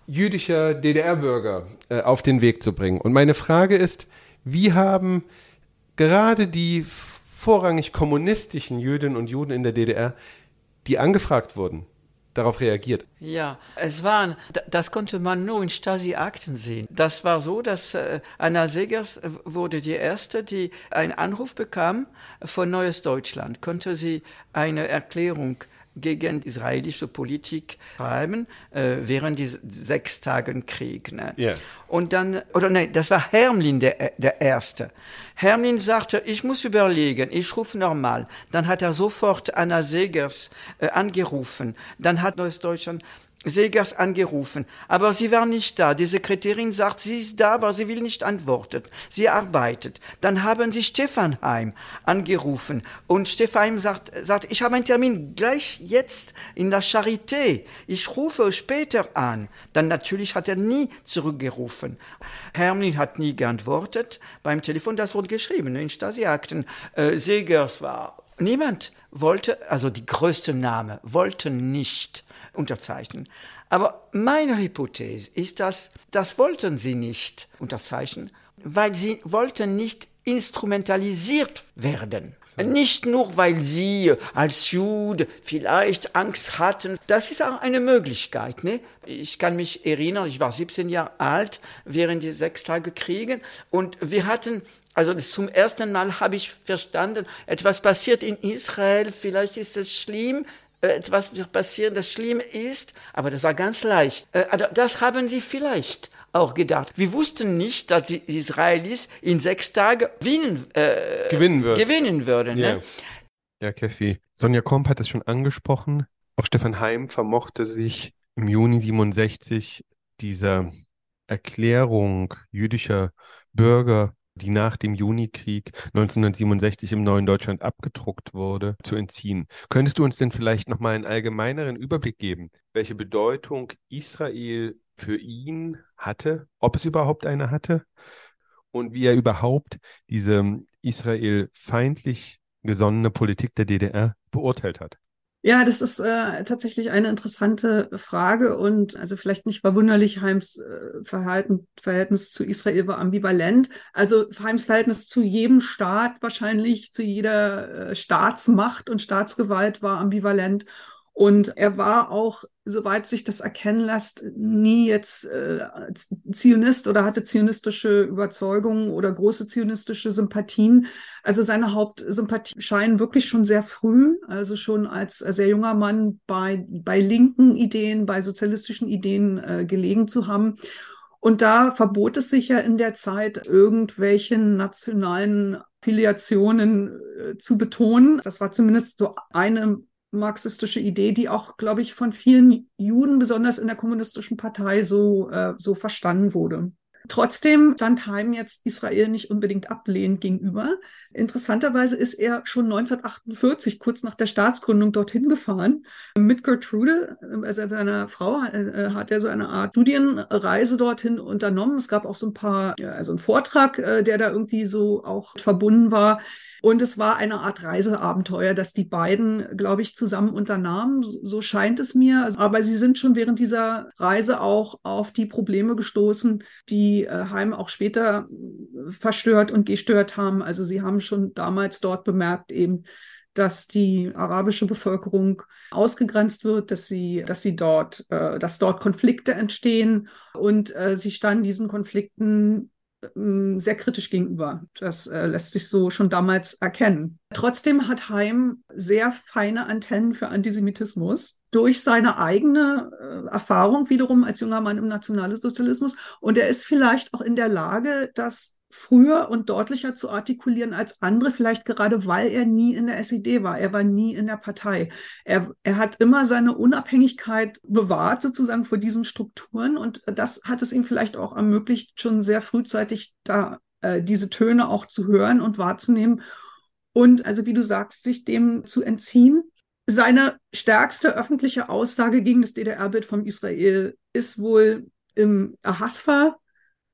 [SPEAKER 1] jüdischer DDR-Bürger äh, auf den Weg zu bringen. Und meine Frage ist, wie haben gerade die vorrangig kommunistischen Jüdinnen und Juden in der DDR, die angefragt wurden, darauf reagiert.
[SPEAKER 2] Ja, es waren, das konnte man nur in Stasi-Akten sehen. Das war so, dass äh, Anna Segers wurde die erste, die einen Anruf bekam von Neues Deutschland. Konnte sie eine Erklärung gegen israelische Politik schreiben äh, während des sechs Tagen Krieg. Ne? Yeah. Und dann, oder nein, das war Hermlin der, der Erste. Hermlin sagte, ich muss überlegen, ich rufe nochmal. Dann hat er sofort Anna Segers äh, angerufen. Dann hat Neues Deutschland Segers angerufen, aber sie war nicht da. Die Sekretärin sagt, sie ist da, aber sie will nicht antworten. Sie arbeitet. Dann haben sie Stefan Heim angerufen und Stefan Heim sagt, sagt, ich habe einen Termin gleich jetzt in der Charité. Ich rufe später an. Dann natürlich hat er nie zurückgerufen. Hermlin hat nie geantwortet. Beim Telefon, das wurde geschrieben in Stasi-Akten. Äh, Segers war Niemand wollte, also die größte Name, wollte nicht unterzeichnen. Aber meine Hypothese ist, dass das wollten sie nicht unterzeichnen, weil sie wollten nicht instrumentalisiert werden. So. Nicht nur, weil sie als Jude vielleicht Angst hatten. Das ist auch eine Möglichkeit. Ne? Ich kann mich erinnern, ich war 17 Jahre alt während die sechs Tage Kriegen und wir hatten also zum ersten Mal habe ich verstanden, etwas passiert in Israel, vielleicht ist es schlimm, etwas wird passieren, das schlimm ist, aber das war ganz leicht. Äh, also das haben sie vielleicht auch gedacht. Wir wussten nicht, dass die Israelis in sechs Tagen gewinnen, äh, gewinnen, würden. gewinnen würden.
[SPEAKER 1] Yeah. Ne? Ja, Kefi. Sonja Komp hat es schon angesprochen. Auch Stefan Heim vermochte sich im Juni 67 dieser Erklärung jüdischer Bürger die nach dem Junikrieg 1967 im neuen Deutschland abgedruckt wurde, zu entziehen. Könntest du uns denn vielleicht nochmal einen allgemeineren Überblick geben, welche Bedeutung Israel für ihn hatte, ob es überhaupt eine hatte und wie er überhaupt diese israelfeindlich gesonnene Politik der DDR beurteilt hat?
[SPEAKER 3] Ja, das ist äh, tatsächlich eine interessante Frage und also vielleicht nicht verwunderlich, Heims äh, Verhalten, Verhältnis zu Israel war ambivalent. Also Heims Verhältnis zu jedem Staat wahrscheinlich, zu jeder äh, Staatsmacht und Staatsgewalt war ambivalent. Und er war auch, soweit sich das erkennen lässt, nie jetzt äh, Zionist oder hatte zionistische Überzeugungen oder große zionistische Sympathien. Also seine Hauptsympathie scheinen wirklich schon sehr früh, also schon als sehr junger Mann bei, bei linken Ideen, bei sozialistischen Ideen äh, gelegen zu haben. Und da verbot es sich ja in der Zeit, irgendwelchen nationalen Filiationen äh, zu betonen. Das war zumindest so eine marxistische Idee, die auch, glaube ich, von vielen Juden, besonders in der kommunistischen Partei, so, äh, so verstanden wurde. Trotzdem stand Heim jetzt Israel nicht unbedingt ablehnend gegenüber. Interessanterweise ist er schon 1948, kurz nach der Staatsgründung, dorthin gefahren. Mit Gertrude, also seiner Frau, äh, hat er so eine Art Studienreise dorthin unternommen. Es gab auch so ein paar, also einen Vortrag, äh, der da irgendwie so auch verbunden war. Und es war eine Art Reiseabenteuer, das die beiden, glaube ich, zusammen unternahmen. So scheint es mir. Aber sie sind schon während dieser Reise auch auf die Probleme gestoßen, die äh, Heim auch später verstört und gestört haben. Also sie haben schon damals dort bemerkt, eben, dass die arabische Bevölkerung ausgegrenzt wird, dass sie, dass sie dort, äh, dass dort Konflikte entstehen und äh, sie standen diesen Konflikten sehr kritisch gegenüber. Das äh, lässt sich so schon damals erkennen. Trotzdem hat Heim sehr feine Antennen für Antisemitismus durch seine eigene äh, Erfahrung wiederum als junger Mann im Nationalsozialismus. Und er ist vielleicht auch in der Lage, das früher und deutlicher zu artikulieren als andere, vielleicht gerade weil er nie in der SED war. Er war nie in der Partei. Er, er hat immer seine Unabhängigkeit bewahrt, sozusagen vor diesen Strukturen. Und das hat es ihm vielleicht auch ermöglicht, schon sehr frühzeitig da äh, diese Töne auch zu hören und wahrzunehmen. Und also, wie du sagst, sich dem zu entziehen. Seine stärkste öffentliche Aussage gegen das DDR-Bild von Israel ist wohl im Ahasfa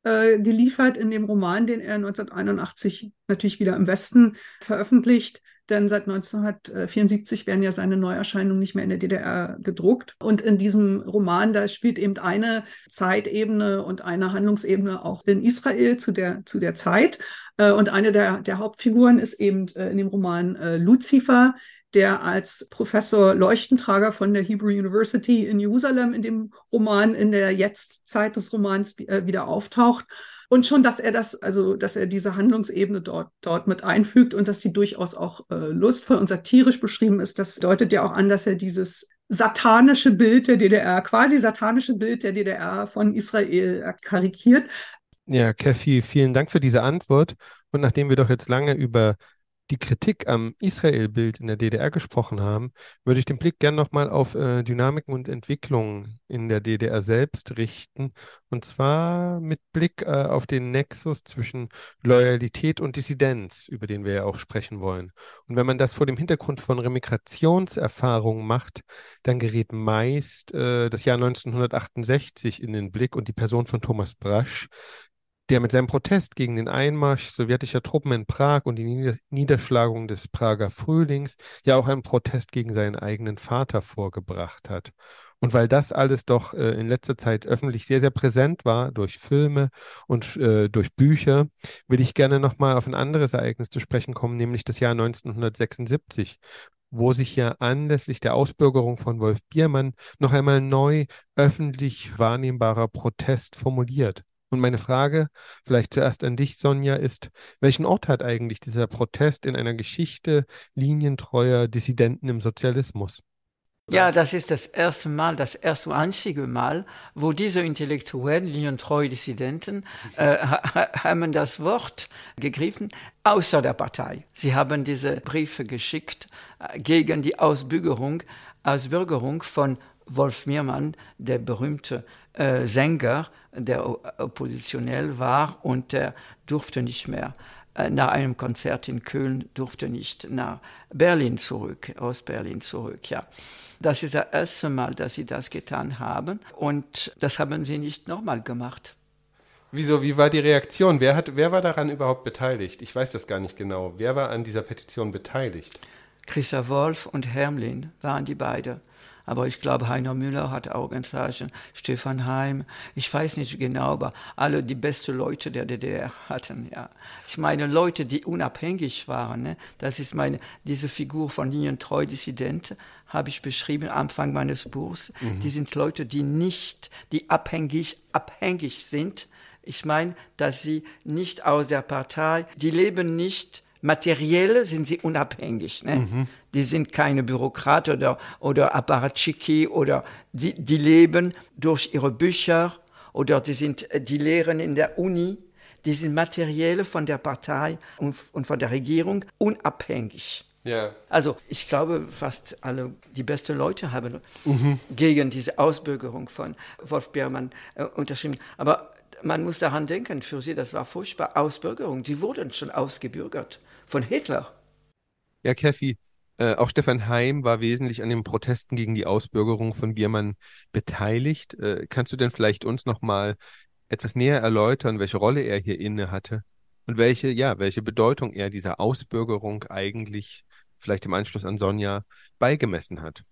[SPEAKER 3] äh, geliefert in dem Roman, den er 1981 natürlich wieder im Westen veröffentlicht. Denn seit 1974 werden ja seine Neuerscheinungen nicht mehr in der DDR gedruckt. Und in diesem Roman, da spielt eben eine Zeitebene und eine Handlungsebene auch in Israel zu der, zu der Zeit. Äh, und eine der, der Hauptfiguren ist eben äh, in dem Roman Lucifer, der als Professor Leuchtentrager von der Hebrew University in Jerusalem in dem Roman, in der Jetztzeit des Romans äh, wieder auftaucht. Und schon, dass er das, also dass er diese Handlungsebene dort, dort mit einfügt und dass die durchaus auch äh, lustvoll und satirisch beschrieben ist, das deutet ja auch an, dass er dieses satanische Bild der DDR, quasi satanische Bild der DDR von Israel karikiert.
[SPEAKER 1] Ja, Kathy, vielen Dank für diese Antwort. Und nachdem wir doch jetzt lange über die Kritik am Israel-Bild in der DDR gesprochen haben, würde ich den Blick gerne nochmal auf äh, Dynamiken und Entwicklungen in der DDR selbst richten. Und zwar mit Blick äh, auf den Nexus zwischen Loyalität und Dissidenz, über den wir ja auch sprechen wollen. Und wenn man das vor dem Hintergrund von Remigrationserfahrungen macht, dann gerät meist äh, das Jahr 1968 in den Blick und die Person von Thomas Brasch, der mit seinem Protest gegen den Einmarsch sowjetischer Truppen in Prag und die Niederschlagung des Prager Frühlings ja auch einen Protest gegen seinen eigenen Vater vorgebracht hat. Und weil das alles doch äh, in letzter Zeit öffentlich sehr, sehr präsent war durch Filme und äh, durch Bücher, will ich gerne nochmal auf ein anderes Ereignis zu sprechen kommen, nämlich das Jahr 1976, wo sich ja anlässlich der Ausbürgerung von Wolf Biermann noch einmal neu öffentlich wahrnehmbarer Protest formuliert. Und meine Frage, vielleicht zuerst an dich, Sonja, ist, welchen Ort hat eigentlich dieser Protest in einer Geschichte linientreuer Dissidenten im Sozialismus?
[SPEAKER 2] Ja, das ist das erste Mal, das erste einzige Mal, wo diese intellektuellen, linientreu Dissidenten äh, haben das Wort gegriffen, außer der Partei. Sie haben diese Briefe geschickt äh, gegen die Ausbürgerung, Ausbürgerung von Wolf Miermann, der berühmte äh, Sänger, der oppositionell war und der durfte nicht mehr äh, nach einem Konzert in Köln durfte nicht nach Berlin zurück, aus Berlin zurück, ja. Das ist das erste Mal, dass sie das getan haben und das haben sie nicht nochmal gemacht.
[SPEAKER 1] Wieso, wie war die Reaktion? Wer, hat, wer war daran überhaupt beteiligt? Ich weiß das gar nicht genau. Wer war an dieser Petition beteiligt?
[SPEAKER 2] Christa Wolf und Hermlin waren die beiden. Aber ich glaube, Heiner Müller hat Augenzeichen, Stefan Heim, ich weiß nicht genau, aber alle die besten Leute der DDR hatten, ja. Ich meine, Leute, die unabhängig waren, ne? das ist meine, diese Figur von linientreu Dissident, habe ich beschrieben am Anfang meines Buchs. Mhm. Die sind Leute, die nicht, die abhängig, abhängig sind. Ich meine, dass sie nicht aus der Partei, die leben nicht materiell sind sie unabhängig. Ne? Mhm. Die sind keine Bürokrat oder, oder Apparatschiki oder die, die leben durch ihre Bücher oder die, sind, die lehren in der Uni. Die sind materiell von der Partei und, und von der Regierung unabhängig. Ja. Also ich glaube, fast alle die besten Leute haben mhm. gegen diese Ausbürgerung von Wolf Biermann äh, unterschrieben. Aber man muss daran denken, für sie, das war furchtbar Ausbürgerung. Die wurden schon ausgebürgert von Hitler.
[SPEAKER 1] Ja, Käffi, äh, auch Stefan Heim war wesentlich an den Protesten gegen die Ausbürgerung von Biermann beteiligt. Äh, kannst du denn vielleicht uns nochmal etwas näher erläutern, welche Rolle er hier inne hatte und welche, ja, welche Bedeutung er dieser Ausbürgerung eigentlich vielleicht im Anschluss an Sonja beigemessen hat?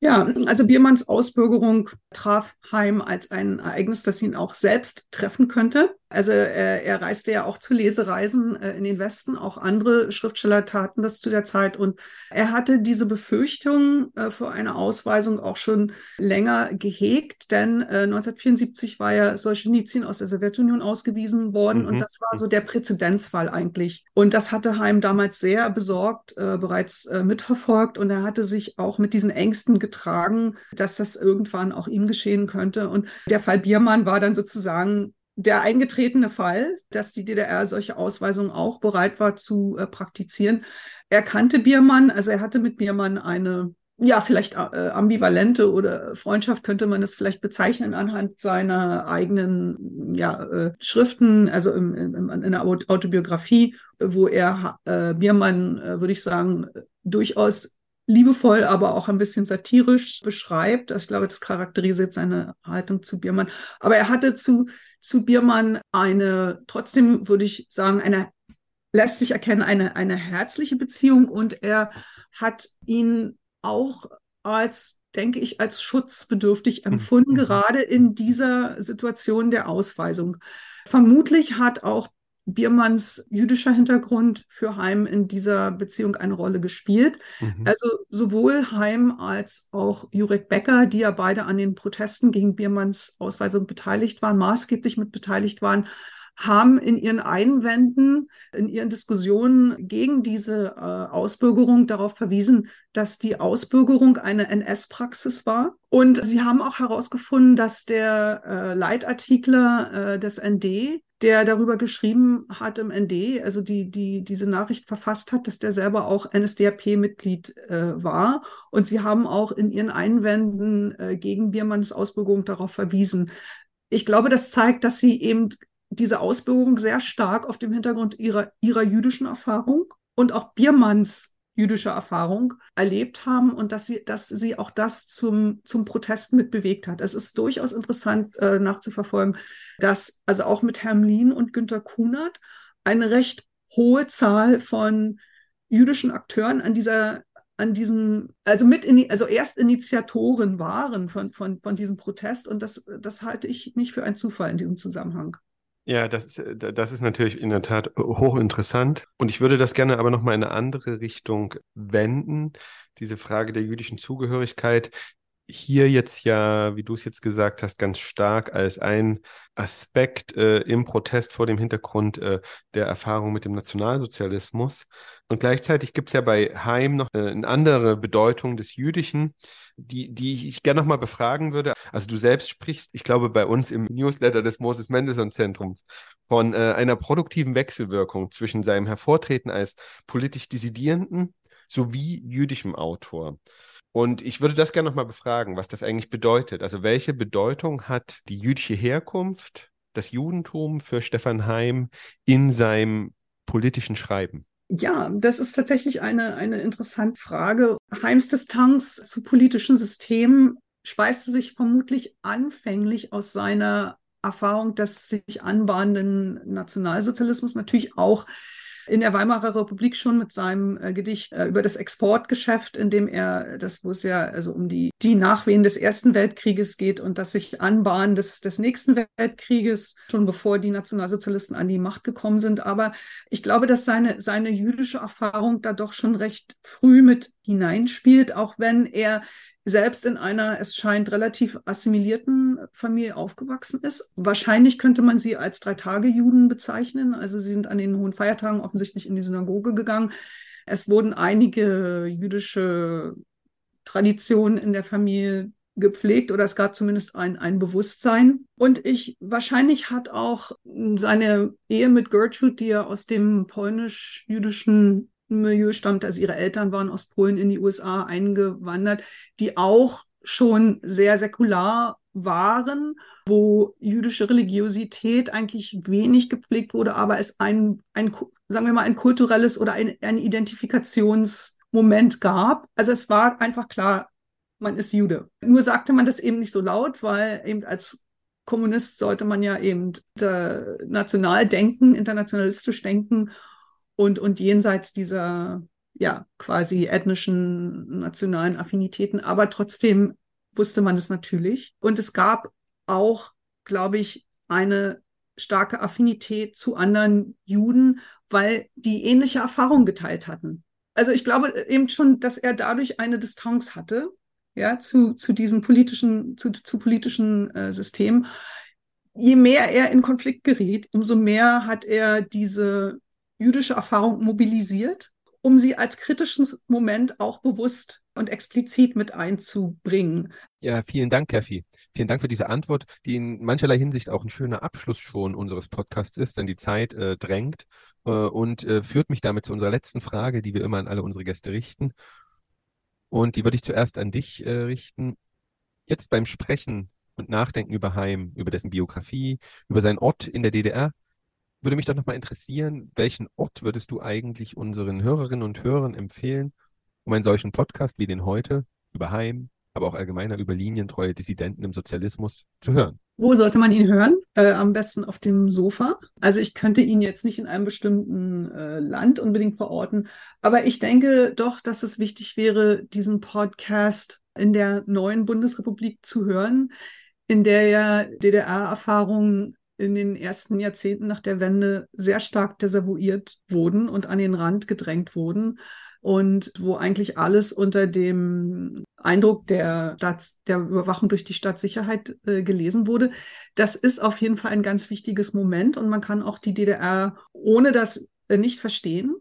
[SPEAKER 3] Ja, also Biermanns Ausbürgerung traf Heim als ein Ereignis, das ihn auch selbst treffen könnte. Also er, er reiste ja auch zu Lesereisen äh, in den Westen. Auch andere Schriftsteller taten das zu der Zeit. Und er hatte diese Befürchtung äh, vor einer Ausweisung auch schon länger gehegt, denn äh, 1974 war ja Solzhenitsyn aus der Sowjetunion ausgewiesen worden. Mhm. Und das war so der Präzedenzfall eigentlich. Und das hatte Heim damals sehr besorgt äh, bereits äh, mitverfolgt. Und er hatte sich auch mit diesen Ängsten getragen, dass das irgendwann auch ihm geschehen könnte. Und der Fall Biermann war dann sozusagen der eingetretene Fall, dass die DDR solche Ausweisungen auch bereit war zu äh, praktizieren. Er kannte Biermann, also er hatte mit Biermann eine, ja, vielleicht äh, ambivalente oder Freundschaft könnte man es vielleicht bezeichnen anhand seiner eigenen ja, äh, Schriften, also im, im, in der Autobiografie, wo er äh, Biermann, äh, würde ich sagen, durchaus liebevoll, aber auch ein bisschen satirisch beschreibt. Also ich glaube, das charakterisiert seine Haltung zu Biermann. Aber er hatte zu, zu Biermann eine, trotzdem würde ich sagen, eine, lässt sich erkennen, eine, eine herzliche Beziehung und er hat ihn auch als, denke ich, als schutzbedürftig mhm. empfunden, mhm. gerade in dieser Situation der Ausweisung. Vermutlich hat auch Biermanns jüdischer Hintergrund für Heim in dieser Beziehung eine Rolle gespielt. Mhm. Also sowohl Heim als auch Jurek Becker, die ja beide an den Protesten gegen Biermanns Ausweisung beteiligt waren, maßgeblich mit beteiligt waren, haben in ihren Einwänden, in ihren Diskussionen gegen diese äh, Ausbürgerung darauf verwiesen, dass die Ausbürgerung eine NS-Praxis war. Und sie haben auch herausgefunden, dass der äh, Leitartikler äh, des ND, der darüber geschrieben hat im ND, also die, die diese Nachricht verfasst hat, dass der selber auch NSDAP-Mitglied äh, war. Und sie haben auch in ihren Einwänden äh, gegen Biermanns Ausbürgerung darauf verwiesen. Ich glaube, das zeigt, dass sie eben diese Ausbildung sehr stark auf dem Hintergrund ihrer, ihrer jüdischen Erfahrung und auch Biermanns jüdischer Erfahrung erlebt haben und dass sie, dass sie auch das zum, zum Protest mit bewegt hat. Es ist durchaus interessant äh, nachzuverfolgen, dass also auch mit Hermlin und Günter Kunert eine recht hohe Zahl von jüdischen Akteuren an dieser an diesem, also mit in, also Erstinitiatoren waren von, von, von diesem Protest und das, das halte ich nicht für einen Zufall in diesem Zusammenhang.
[SPEAKER 1] Ja, das ist, äh, das ist natürlich in der Tat hochinteressant. Und ich würde das gerne aber nochmal in eine andere Richtung wenden. Diese Frage der jüdischen Zugehörigkeit hier jetzt ja, wie du es jetzt gesagt hast, ganz stark als ein Aspekt äh, im Protest vor dem Hintergrund äh, der Erfahrung mit dem Nationalsozialismus. Und gleichzeitig gibt es ja bei Heim noch äh, eine andere Bedeutung des Jüdischen, die, die ich gerne nochmal befragen würde. Also du selbst sprichst, ich glaube, bei uns im Newsletter des Moses Mendelssohn Zentrums von äh, einer produktiven Wechselwirkung zwischen seinem Hervortreten als politisch Dissidierenden sowie jüdischem Autor. Und ich würde das gerne nochmal befragen, was das eigentlich bedeutet. Also welche Bedeutung hat die jüdische Herkunft, das Judentum für Stefan Heim in seinem politischen Schreiben?
[SPEAKER 3] Ja, das ist tatsächlich eine, eine interessante Frage. Heims Distanz zu politischen Systemen speiste sich vermutlich anfänglich aus seiner Erfahrung des sich anbahnenden Nationalsozialismus, natürlich auch in der Weimarer Republik schon mit seinem äh, Gedicht äh, über das Exportgeschäft, in dem er, das wo es ja also um die, die Nachwehen des Ersten Weltkrieges geht und das sich anbahnen des, des nächsten Weltkrieges, schon bevor die Nationalsozialisten an die Macht gekommen sind. Aber ich glaube, dass seine, seine jüdische Erfahrung da doch schon recht früh mit hineinspielt, auch wenn er selbst in einer, es scheint, relativ assimilierten Familie aufgewachsen ist. Wahrscheinlich könnte man sie als Drei-Tage-Juden bezeichnen. Also sie sind an den hohen Feiertagen offensichtlich in die Synagoge gegangen. Es wurden einige jüdische Traditionen in der Familie gepflegt oder es gab zumindest ein, ein Bewusstsein. Und ich, wahrscheinlich hat auch seine Ehe mit Gertrude, die er aus dem polnisch-jüdischen Milieu stammt, also ihre Eltern waren aus Polen in die USA eingewandert, die auch schon sehr säkular waren, wo jüdische Religiosität eigentlich wenig gepflegt wurde, aber es ein, ein sagen wir mal, ein kulturelles oder ein, ein Identifikationsmoment gab. Also es war einfach klar, man ist Jude. Nur sagte man das eben nicht so laut, weil eben als Kommunist sollte man ja eben national denken, internationalistisch denken und, und jenseits dieser ja quasi ethnischen, nationalen Affinitäten. Aber trotzdem wusste man es natürlich. Und es gab auch, glaube ich, eine starke Affinität zu anderen Juden, weil die ähnliche Erfahrungen geteilt hatten. Also ich glaube eben schon, dass er dadurch eine Distanz hatte, ja, zu, zu diesen politischen, zu, zu politischen äh, Systemen. Je mehr er in Konflikt geriet, umso mehr hat er diese jüdische Erfahrung mobilisiert, um sie als kritischen Moment auch bewusst und explizit mit einzubringen.
[SPEAKER 1] Ja, vielen Dank, Keffi. Vielen Dank für diese Antwort, die in mancherlei Hinsicht auch ein schöner Abschluss schon unseres Podcasts ist, denn die Zeit äh, drängt äh, und äh, führt mich damit zu unserer letzten Frage, die wir immer an alle unsere Gäste richten. Und die würde ich zuerst an dich äh, richten. Jetzt beim Sprechen und Nachdenken über Heim, über dessen Biografie, über seinen Ort in der DDR, würde mich doch nochmal interessieren, welchen Ort würdest du eigentlich unseren Hörerinnen und Hörern empfehlen, um einen solchen Podcast wie den heute über Heim, aber auch allgemeiner über linientreue Dissidenten im Sozialismus zu hören?
[SPEAKER 3] Wo sollte man ihn hören? Äh, am besten auf dem Sofa. Also ich könnte ihn jetzt nicht in einem bestimmten äh, Land unbedingt verorten, aber ich denke doch, dass es wichtig wäre, diesen Podcast in der neuen Bundesrepublik zu hören, in der ja DDR-Erfahrungen in den ersten Jahrzehnten nach der Wende sehr stark desavouiert wurden und an den Rand gedrängt wurden und wo eigentlich alles unter dem Eindruck der, Stadt, der Überwachung durch die Stadtsicherheit äh, gelesen wurde. Das ist auf jeden Fall ein ganz wichtiges Moment und man kann auch die DDR ohne das äh, nicht verstehen.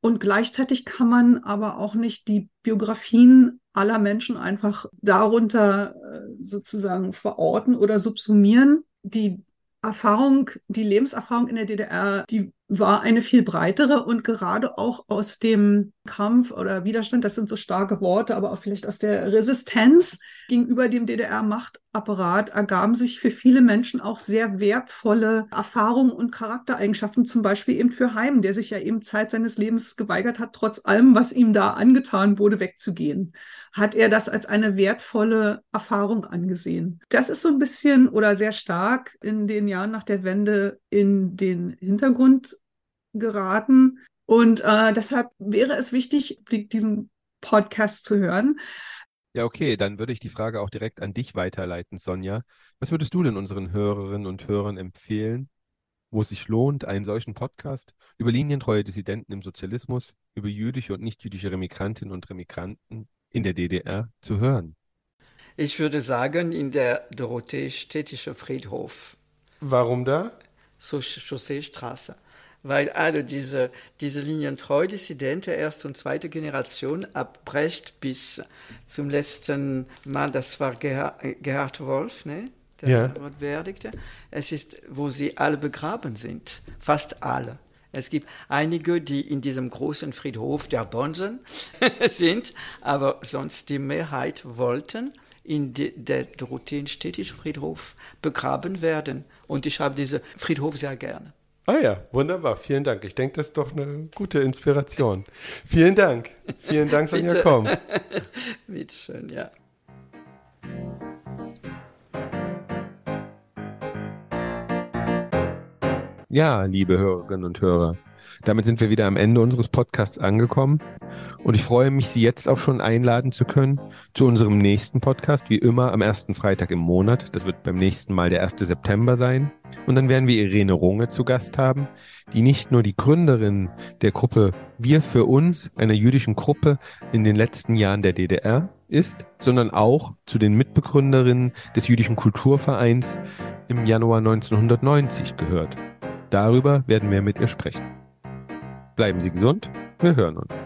[SPEAKER 3] Und gleichzeitig kann man aber auch nicht die Biografien aller Menschen einfach darunter äh, sozusagen verorten oder subsumieren. Die Erfahrung, die Lebenserfahrung in der DDR, die war eine viel breitere und gerade auch aus dem Kampf oder Widerstand, das sind so starke Worte, aber auch vielleicht aus der Resistenz gegenüber dem DDR-Machtapparat ergaben sich für viele Menschen auch sehr wertvolle Erfahrungen und Charaktereigenschaften, zum Beispiel eben für Heim, der sich ja eben Zeit seines Lebens geweigert hat, trotz allem, was ihm da angetan wurde, wegzugehen. Hat er das als eine wertvolle Erfahrung angesehen. Das ist so ein bisschen oder sehr stark in den Jahren nach der Wende in den Hintergrund geraten. Und äh, deshalb wäre es wichtig, diesen Podcast zu hören.
[SPEAKER 1] Ja, okay, dann würde ich die Frage auch direkt an dich weiterleiten, Sonja. Was würdest du denn unseren Hörerinnen und Hörern empfehlen, wo es sich lohnt, einen solchen Podcast über linientreue Dissidenten im Sozialismus, über jüdische und nichtjüdische Remigrantinnen und Remigranten in der DDR zu hören?
[SPEAKER 2] Ich würde sagen, in der Dorothee-Städtische Friedhof.
[SPEAKER 1] Warum da?
[SPEAKER 2] So Chausseestraße weil alle diese, diese linientreu Dissidenten erste und zweite Generation abbrecht bis zum letzten Mal, das war Gerhard, Gerhard Wolf, ne? der ja. beerdigte. Es ist, wo sie alle begraben sind, fast alle. Es gibt einige, die in diesem großen Friedhof der Bonsen sind, aber sonst die Mehrheit wollten in de, der Dorotheenstädtische Friedhof begraben werden. Und ich habe diesen Friedhof sehr gerne.
[SPEAKER 1] Ah ja, wunderbar. Vielen Dank. Ich denke, das ist doch eine gute Inspiration. Vielen Dank. Vielen Dank, Sonja Komm.
[SPEAKER 2] Bitte schön, ja.
[SPEAKER 1] Ja, liebe Hörerinnen und Hörer, damit sind wir wieder am Ende unseres Podcasts angekommen. Und ich freue mich, Sie jetzt auch schon einladen zu können zu unserem nächsten Podcast, wie immer am ersten Freitag im Monat. Das wird beim nächsten Mal der 1. September sein. Und dann werden wir Irene Runge zu Gast haben, die nicht nur die Gründerin der Gruppe Wir für uns, einer jüdischen Gruppe in den letzten Jahren der DDR ist, sondern auch zu den Mitbegründerinnen des jüdischen Kulturvereins im Januar 1990 gehört. Darüber werden wir mit ihr sprechen. Bleiben Sie gesund, wir hören uns.